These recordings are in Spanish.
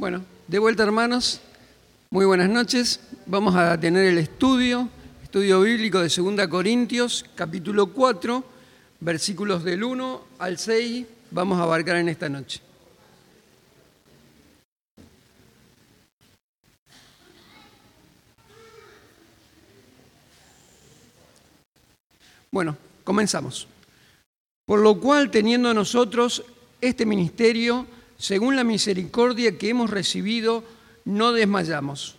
Bueno, de vuelta hermanos, muy buenas noches. Vamos a tener el estudio, estudio bíblico de 2 Corintios, capítulo 4, versículos del 1 al 6, vamos a abarcar en esta noche. Bueno, comenzamos. Por lo cual, teniendo nosotros este ministerio, según la misericordia que hemos recibido, no desmayamos.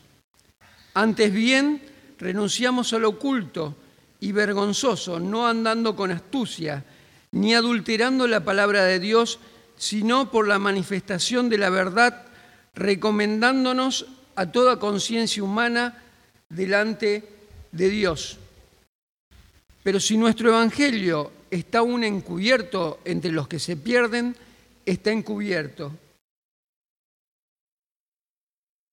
Antes bien, renunciamos al oculto y vergonzoso, no andando con astucia, ni adulterando la palabra de Dios, sino por la manifestación de la verdad, recomendándonos a toda conciencia humana delante de Dios. Pero si nuestro Evangelio está aún encubierto entre los que se pierden, está encubierto.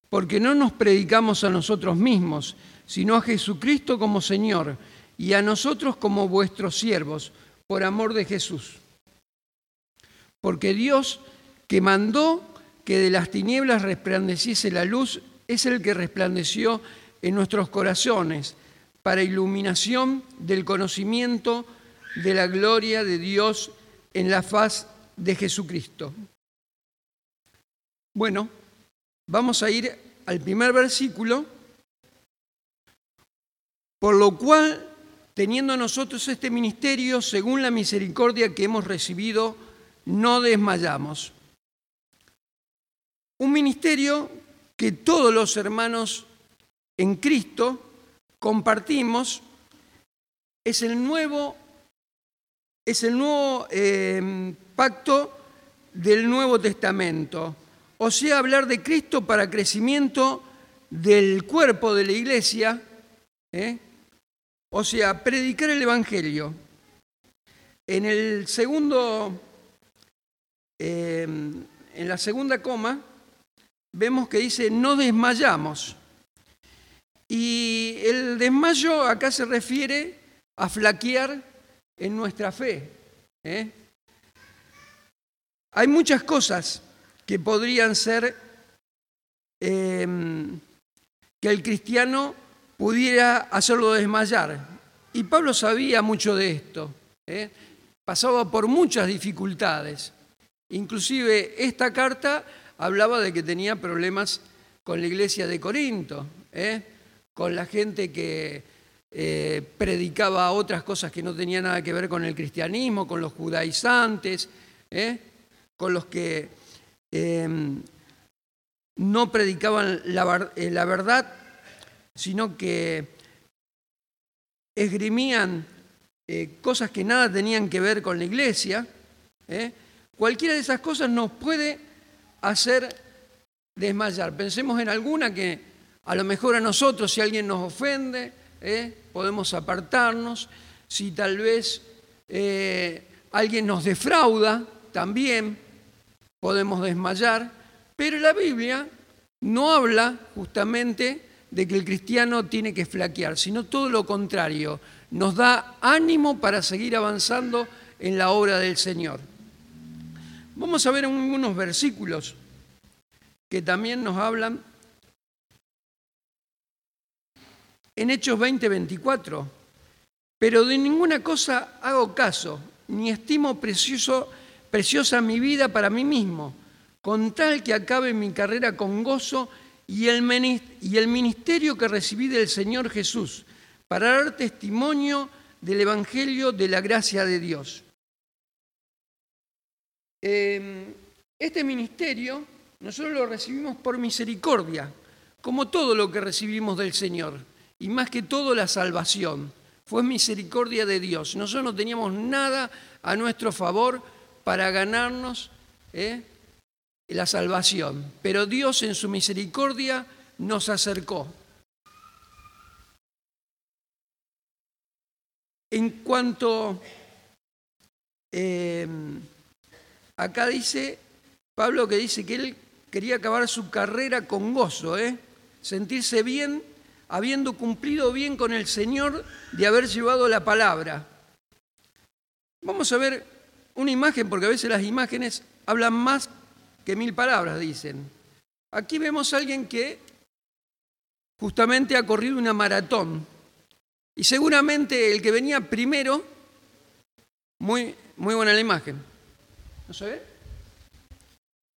Porque no nos predicamos a nosotros mismos, sino a Jesucristo como Señor y a nosotros como vuestros siervos, por amor de Jesús. Porque Dios que mandó que de las tinieblas resplandeciese la luz, es el que resplandeció en nuestros corazones para iluminación del conocimiento de la gloria de Dios en la faz de Jesucristo. Bueno, vamos a ir al primer versículo, por lo cual, teniendo nosotros este ministerio, según la misericordia que hemos recibido, no desmayamos. Un ministerio que todos los hermanos en Cristo compartimos es el nuevo, es el nuevo eh, pacto del Nuevo Testamento, o sea, hablar de Cristo para crecimiento del cuerpo de la iglesia, ¿eh? o sea, predicar el Evangelio. En el segundo, em, en la segunda coma, vemos que dice no desmayamos. Y el desmayo acá se refiere a flaquear en nuestra fe. ¿eh? Hay muchas cosas que podrían ser em, que el cristiano pudiera hacerlo desmayar. Y Pablo sabía mucho de esto. ¿eh? Pasaba por muchas dificultades. Inclusive esta carta hablaba de que tenía problemas con la iglesia de Corinto, ¿eh? con la gente que eh, predicaba otras cosas que no tenían nada que ver con el cristianismo, con los judaizantes con los que em, no predicaban eh, la, verdad, sino que esgrimían eh, cosas que nada tenían que ver con la iglesia, ¿eh? cualquiera de esas cosas nos puede hacer desmayar. Pensemos en alguna que a lo mejor a nosotros, si alguien nos ofende, podemos apartarnos. Si tal vez alguien nos defrauda, también podemos desmayar, pero la Biblia no habla justamente de que el cristiano tiene que flaquear, sino todo lo contrario, nos da ánimo para seguir avanzando en la obra del Señor. Vamos a ver unos versículos que también nos hablan en Hechos 20:24, pero de ninguna cosa hago caso, ni estimo precioso preciosa mi vida para mí mismo, con tal que acabe mi carrera con gozo y el ministerio que recibí del Señor Jesús, para dar testimonio del Evangelio de la gracia de Dios. Em, este ministerio nosotros lo recibimos por misericordia, como todo lo que recibimos del Señor, y más que todo la salvación. Fue misericordia de Dios. Nosotros no teníamos nada a nuestro favor, para ganarnos ¿eh? la salvación. Pero Dios en su misericordia nos acercó. En cuanto, em, acá dice, Pablo que dice que él quería acabar su carrera con gozo, ¿eh? sentirse bien, habiendo cumplido bien con el Señor de haber llevado la palabra. Vamos a ver una imagen, porque a veces las imágenes hablan más que mil palabras, dicen. Aquí vemos a alguien que justamente ha corrido una maratón. Y seguramente el que venía primero, muy, muy buena la imagen. ¿No se ve?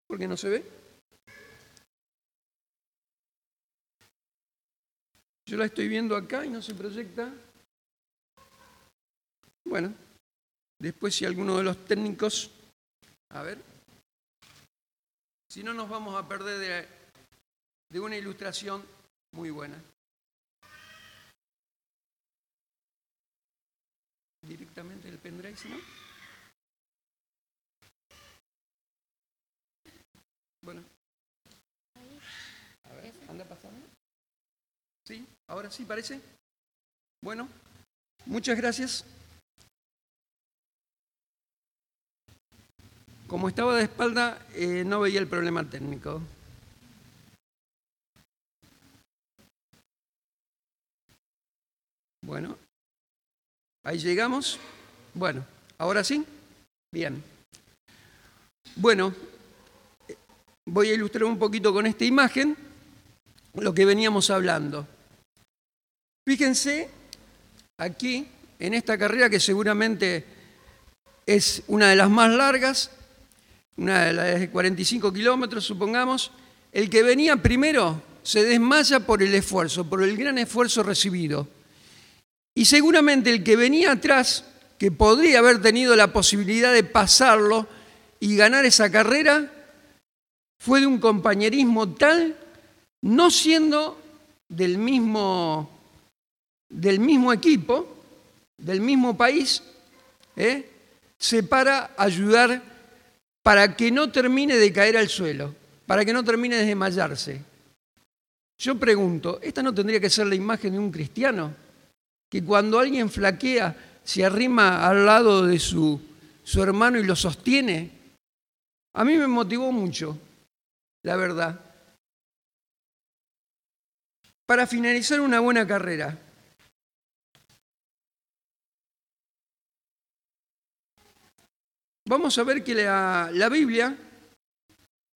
¿Por qué no se ve? Yo la estoy viendo acá y no se proyecta. Bueno, después si alguno de los técnicos, a ver, si no nos vamos a perder de, una ilustración muy buena. Directamente el pendrive, ¿no? Bueno. A ver, anda pasando. ¿Sí? ¿Ahora sí parece? Bueno, muchas gracias. Como estaba de espalda, eh, no veía el problema técnico. Bueno, ahí llegamos. Bueno, ahora sí. Bien. Bueno, voy a ilustrar un poquito con esta imagen lo que veníamos hablando. Fíjense aquí, en esta carrera que seguramente es una de las más largas, una de las de 45 kilómetros, supongamos, el que venía primero se desmaya por el esfuerzo, por el gran esfuerzo recibido. Y seguramente el que venía atrás, que podría haber tenido la posibilidad de pasarlo y ganar esa carrera, fue de un compañerismo tal, no siendo del mismo, del mismo equipo, del mismo país, ¿eh? se para ayudar para que no termine de caer al suelo, para que no termine de desmayarse. Yo pregunto, ¿esta no tendría que ser la imagen de un cristiano? Que cuando alguien flaquea, se arrima al lado de su, su hermano y lo sostiene. A mí me motivó mucho, la verdad. Para finalizar una buena carrera, vamos a ver que la, Biblia,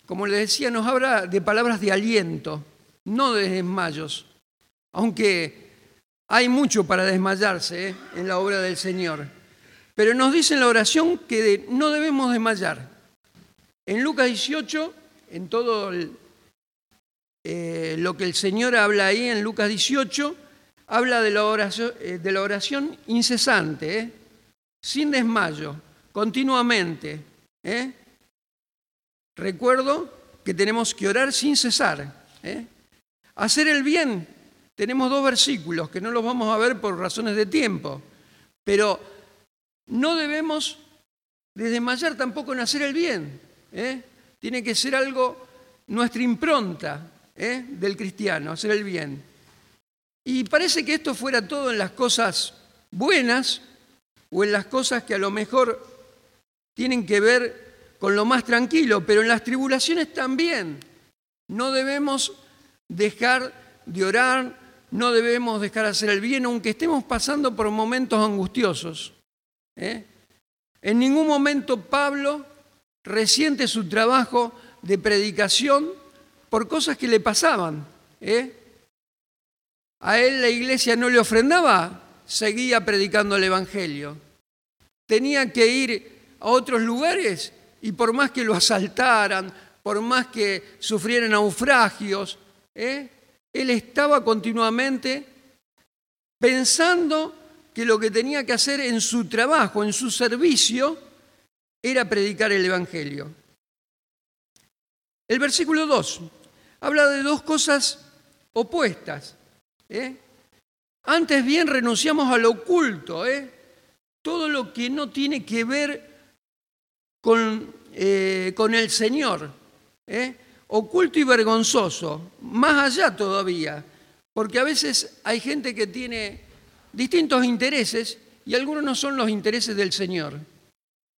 como les decía, nos habla de palabras de aliento, no de desmayos, aunque hay mucho para desmayarse ¿eh? en la obra del Señor. Pero nos dice en la oración que no debemos desmayar. En Lucas 18, en todo eh, lo que el Señor habla ahí en Lucas 18, habla de la oración, eh, de la oración incesante, sin desmayo continuamente. ¿eh? Recuerdo que tenemos que orar sin cesar. ¿eh? Hacer el bien. Tenemos dos versículos que no los vamos a ver por razones de tiempo, pero no debemos desmayar tampoco en hacer el bien. ¿eh? Tiene que ser algo, nuestra impronta del cristiano, hacer el bien. Y parece que esto fuera todo en las cosas buenas o en las cosas que a lo mejor tienen que ver con lo más tranquilo, pero en las tribulaciones también. No debemos dejar de orar, no debemos dejar de hacer el bien, aunque estemos pasando por momentos angustiosos. ¿eh? En ningún momento Pablo resiente su trabajo de predicación por cosas que le pasaban. ¿eh? A él la iglesia no le ofrendaba, seguía predicando el Evangelio. Tenía que ir a otros lugares y por más que lo asaltaran, por más que sufrieran naufragios, ¿eh? él estaba continuamente pensando que lo que tenía que hacer en su trabajo, en su servicio, era predicar el Evangelio. El versículo 2 habla de dos cosas opuestas. ¿eh? Antes bien renunciamos al oculto, ¿eh? todo lo que no tiene que ver con, eh, con el Señor, ¿eh? oculto y vergonzoso, más allá todavía, porque a veces hay gente que tiene distintos intereses y algunos no son los intereses del Señor.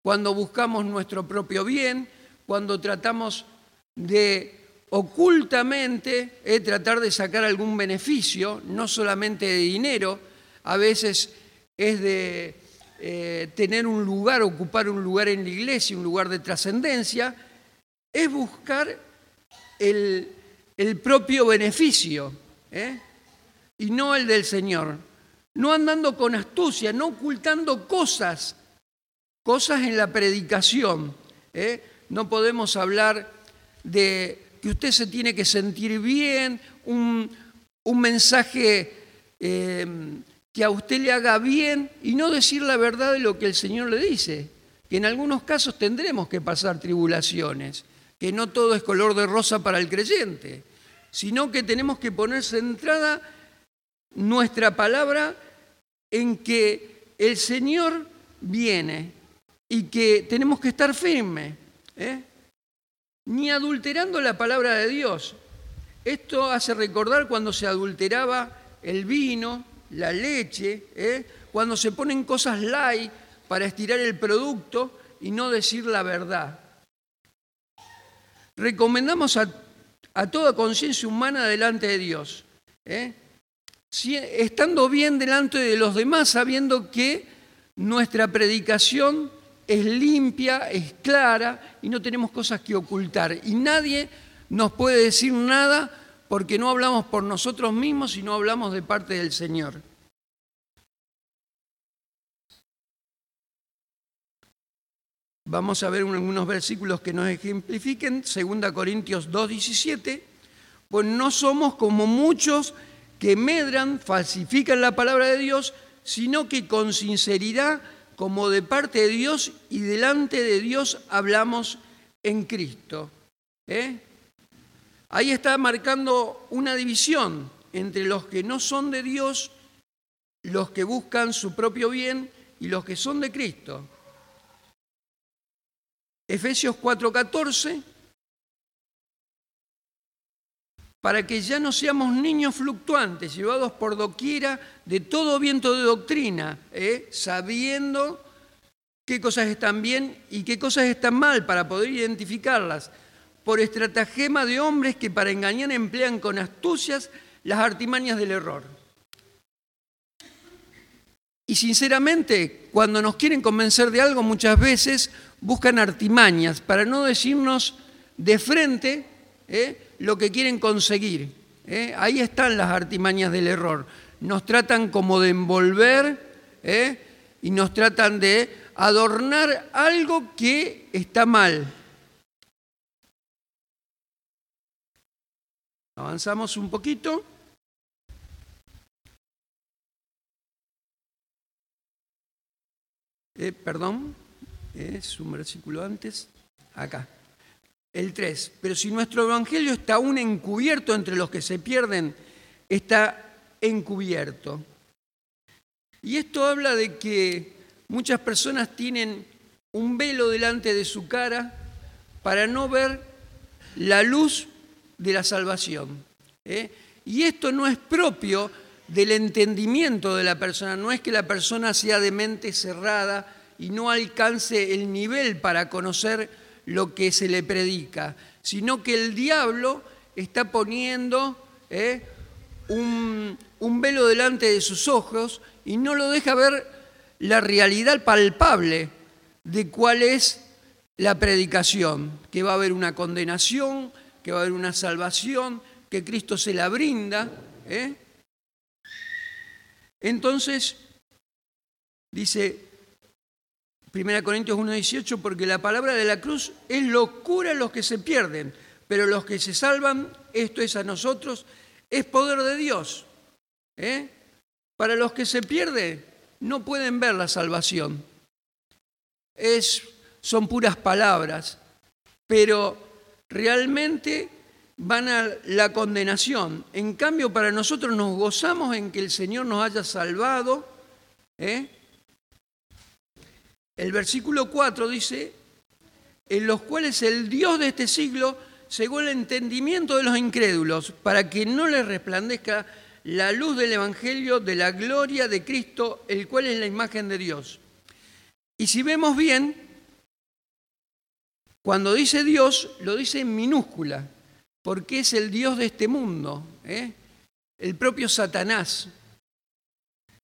Cuando buscamos nuestro propio bien, cuando tratamos de ocultamente eh, tratar de sacar algún beneficio, no solamente de dinero, a veces es de eh, tener un lugar, ocupar un lugar en la iglesia, un lugar de trascendencia, es buscar el, el propio beneficio ¿eh? y no el del Señor. No andando con astucia, no ocultando cosas, cosas en la predicación. ¿eh? No podemos hablar de que usted se tiene que sentir bien, un, mensaje eh, que a usted le haga bien y no decir la verdad de lo que el Señor le dice, que en algunos casos tendremos que pasar tribulaciones que no todo es color de rosa para el creyente, sino que tenemos que poner centrada nuestra palabra en que el Señor viene y que tenemos que estar firmes, ¿eh? ni adulterando la palabra de Dios. Esto hace recordar cuando se adulteraba el vino, la leche, ¿eh? cuando se ponen cosas light para estirar el producto y no decir la verdad recomendamos a, toda conciencia humana delante de Dios. ¿eh? estando bien delante de los demás, sabiendo que nuestra predicación es limpia, es clara y no tenemos cosas que ocultar. Y nadie nos puede decir nada porque no hablamos por nosotros mismos, sino hablamos de parte del Señor. Vamos a ver algunos versículos que nos ejemplifiquen. 2 Corintios 2.17. Pues no somos como muchos que medran, falsifican la palabra de Dios, sino que con sinceridad, como de parte de Dios y delante de Dios hablamos en Cristo. ¿Eh? Ahí está marcando una división entre los que no son de Dios, los que buscan su propio bien y los que son de Cristo. Efesios 4:14, para que ya no seamos niños fluctuantes, llevados por doquiera de todo viento de doctrina, ¿eh? sabiendo qué cosas están bien y qué cosas están mal para poder identificarlas, por estratagema de hombres que para engañar emplean con astucias las artimañas del error. Y sinceramente, cuando nos quieren convencer de algo, muchas veces buscan artimañas para no decirnos de frente ¿eh? lo que quieren conseguir. ¿eh? Ahí están las artimañas del error. Nos tratan como de envolver ¿eh? y nos tratan de adornar algo que está mal. Avanzamos un poquito. perdón es un versículo antes, acá. El 3. Pero si nuestro evangelio está aún encubierto entre los que se pierden, está encubierto. Y esto habla de que muchas personas tienen un velo delante de su cara para no ver la luz de la salvación. ¿eh? Y esto no es propio del entendimiento de la persona, no es que la persona sea de mente cerrada y no alcance el nivel para conocer lo que se le predica, sino que el diablo está poniendo eh, un, un velo delante de sus ojos y no lo deja ver la realidad palpable de cuál es la predicación, que va a haber una condenación, que va a haber una salvación, que Cristo se la brinda. ¿eh? Entonces, dice, 1 Corintios 1.18, porque la palabra de la cruz es locura a los que se pierden, pero los que se salvan, esto es a nosotros, es poder de Dios. ¿eh? Para los que se pierden, no pueden ver la salvación. Es, son puras palabras, pero realmente van a la condenación. En cambio, para nosotros nos gozamos en que el Señor nos haya salvado. ¿eh? El versículo 4 dice, en los cuales el Dios de este siglo cegó el entendimiento de los incrédulos, para que no les resplandezca la luz del Evangelio de la gloria de Cristo, el cual es la imagen de Dios. Y si vemos bien, cuando dice Dios, lo dice en minúscula, porque es el Dios de este mundo, ¿eh? el propio Satanás,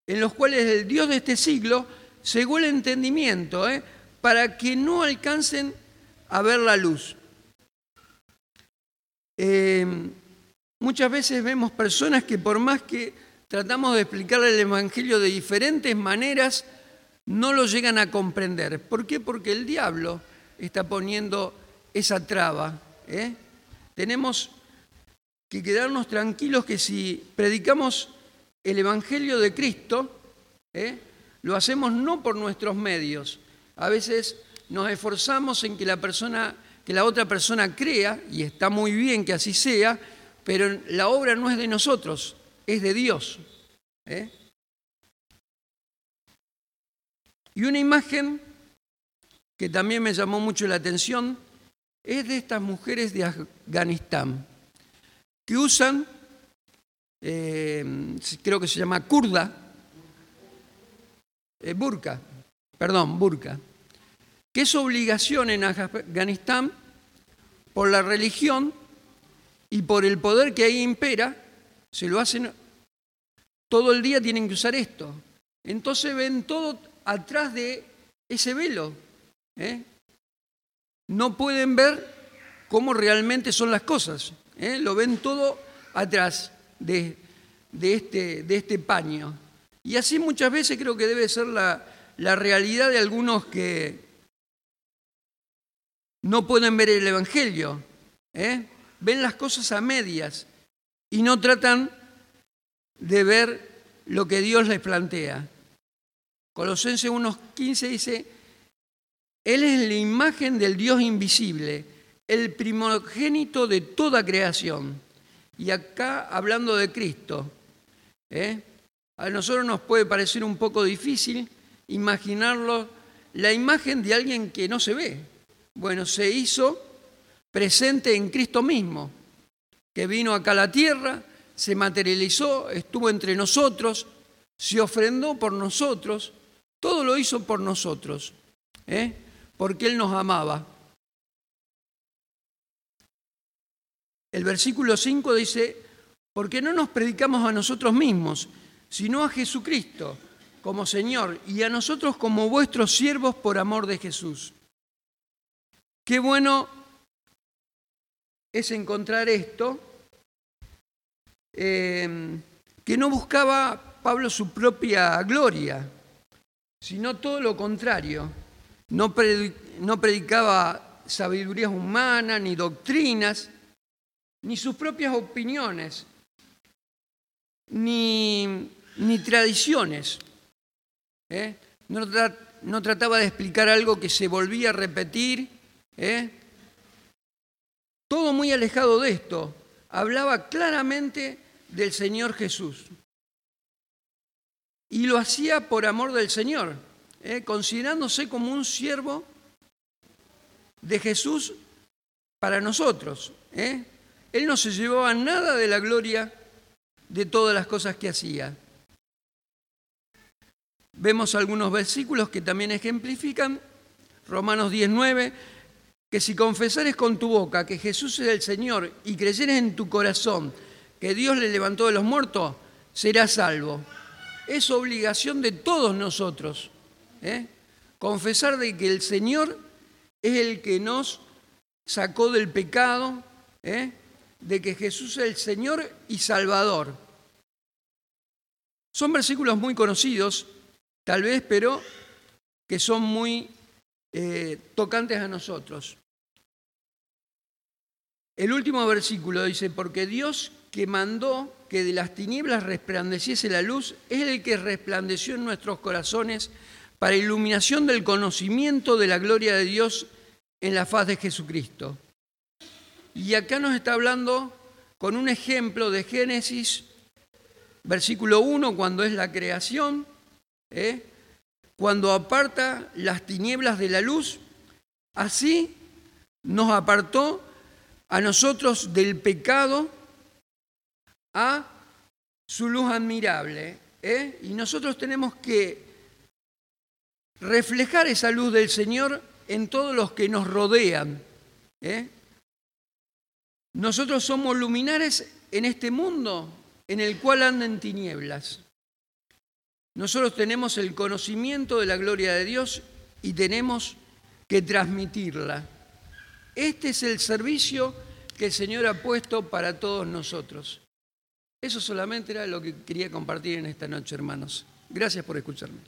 en los cuales el Dios de este siglo según el entendimiento, ¿eh? para que no alcancen a ver la luz. Eh, muchas veces vemos personas que por más que tratamos de explicarle el Evangelio de diferentes maneras, no lo llegan a comprender. ¿Por qué? Porque el diablo está poniendo esa traba. ¿eh? Tenemos que quedarnos tranquilos que si predicamos el Evangelio de Cristo, ¿eh? lo hacemos no por nuestros medios. A veces nos esforzamos en que la persona, que la otra persona crea, y está muy bien que así sea, pero la obra no es de nosotros, es de Dios. ¿eh? Y una imagen que también me llamó mucho la atención es de estas mujeres de Afganistán, que usan, eh, creo que se llama kurda, eh, burka, perdón, burka, que es obligación en Afganistán por la religión y por el poder que ahí impera, se lo hacen todo el día tienen que usar esto. Entonces ven todo atrás de ese velo. ¿Eh? No pueden ver cómo realmente son las cosas. ¿eh? Lo ven todo atrás de, este, de, este, paño. Y así muchas veces creo que debe ser la, la realidad de algunos que no pueden ver el Evangelio. ¿eh? Ven las cosas a medias y no tratan de ver lo que Dios les plantea. Colosenses 1.15 dice, Él es la imagen del Dios invisible, el primogénito de toda creación. Y acá hablando de Cristo, ¿eh? a nosotros nos puede parecer un poco difícil imaginarlo, la imagen de alguien que no se ve. Bueno, se hizo presente en Cristo mismo, que vino acá a la tierra, se materializó, estuvo entre nosotros, se ofrendó por nosotros, todo lo hizo por nosotros, ¿eh? Porque Él nos amaba. El versículo 5 dice, porque no nos predicamos a nosotros mismos, sino a Jesucristo como Señor y a nosotros como vuestros siervos por amor de Jesús. Qué bueno es encontrar esto, eh, que no buscaba Pablo su propia gloria, sino todo lo contrario. No, predicaba sabidurías humanas, ni doctrinas, ni sus propias opiniones, ni, tradiciones. ¿eh? No, trataba de explicar algo que se volvía a repetir. ¿eh? Todo muy alejado de esto. Hablaba claramente del Señor Jesús y lo hacía por amor del Señor, ¿eh? considerándose como un siervo de Jesús para nosotros. ¿eh? Él no se llevaba nada de la gloria de todas las cosas que hacía. Vemos algunos versículos que también ejemplifican, Romanos 19, que si confesares con tu boca que Jesús es el Señor y creyeres en tu corazón que Dios le levantó de los muertos, serás salvo es obligación de todos nosotros. ¿Eh? Confesar de que el Señor es el que nos sacó del pecado, ¿eh? de que Jesús es el Señor y Salvador. Son versículos muy conocidos, tal vez, pero que son muy eh, tocantes a nosotros. El último versículo dice, porque Dios que mandó que de las tinieblas resplandeciese la luz, es el que resplandeció en nuestros corazones para iluminación del conocimiento de la gloria de Dios en la faz de Jesucristo. Y acá nos está hablando con un ejemplo de Génesis, versículo 1, cuando es la creación, ¿eh? cuando aparta las tinieblas de la luz, así nos apartó a nosotros del pecado a su luz admirable. ¿eh? Y nosotros tenemos que reflejar esa luz del Señor en todos los que nos rodean. ¿eh? Nosotros somos luminares en este mundo en el cual andan tinieblas. Nosotros tenemos el conocimiento de la gloria de Dios y tenemos que transmitirla. Este es el servicio que el Señor ha puesto para todos nosotros. Eso solamente era lo que quería compartir en esta noche, hermanos. Gracias por escucharme.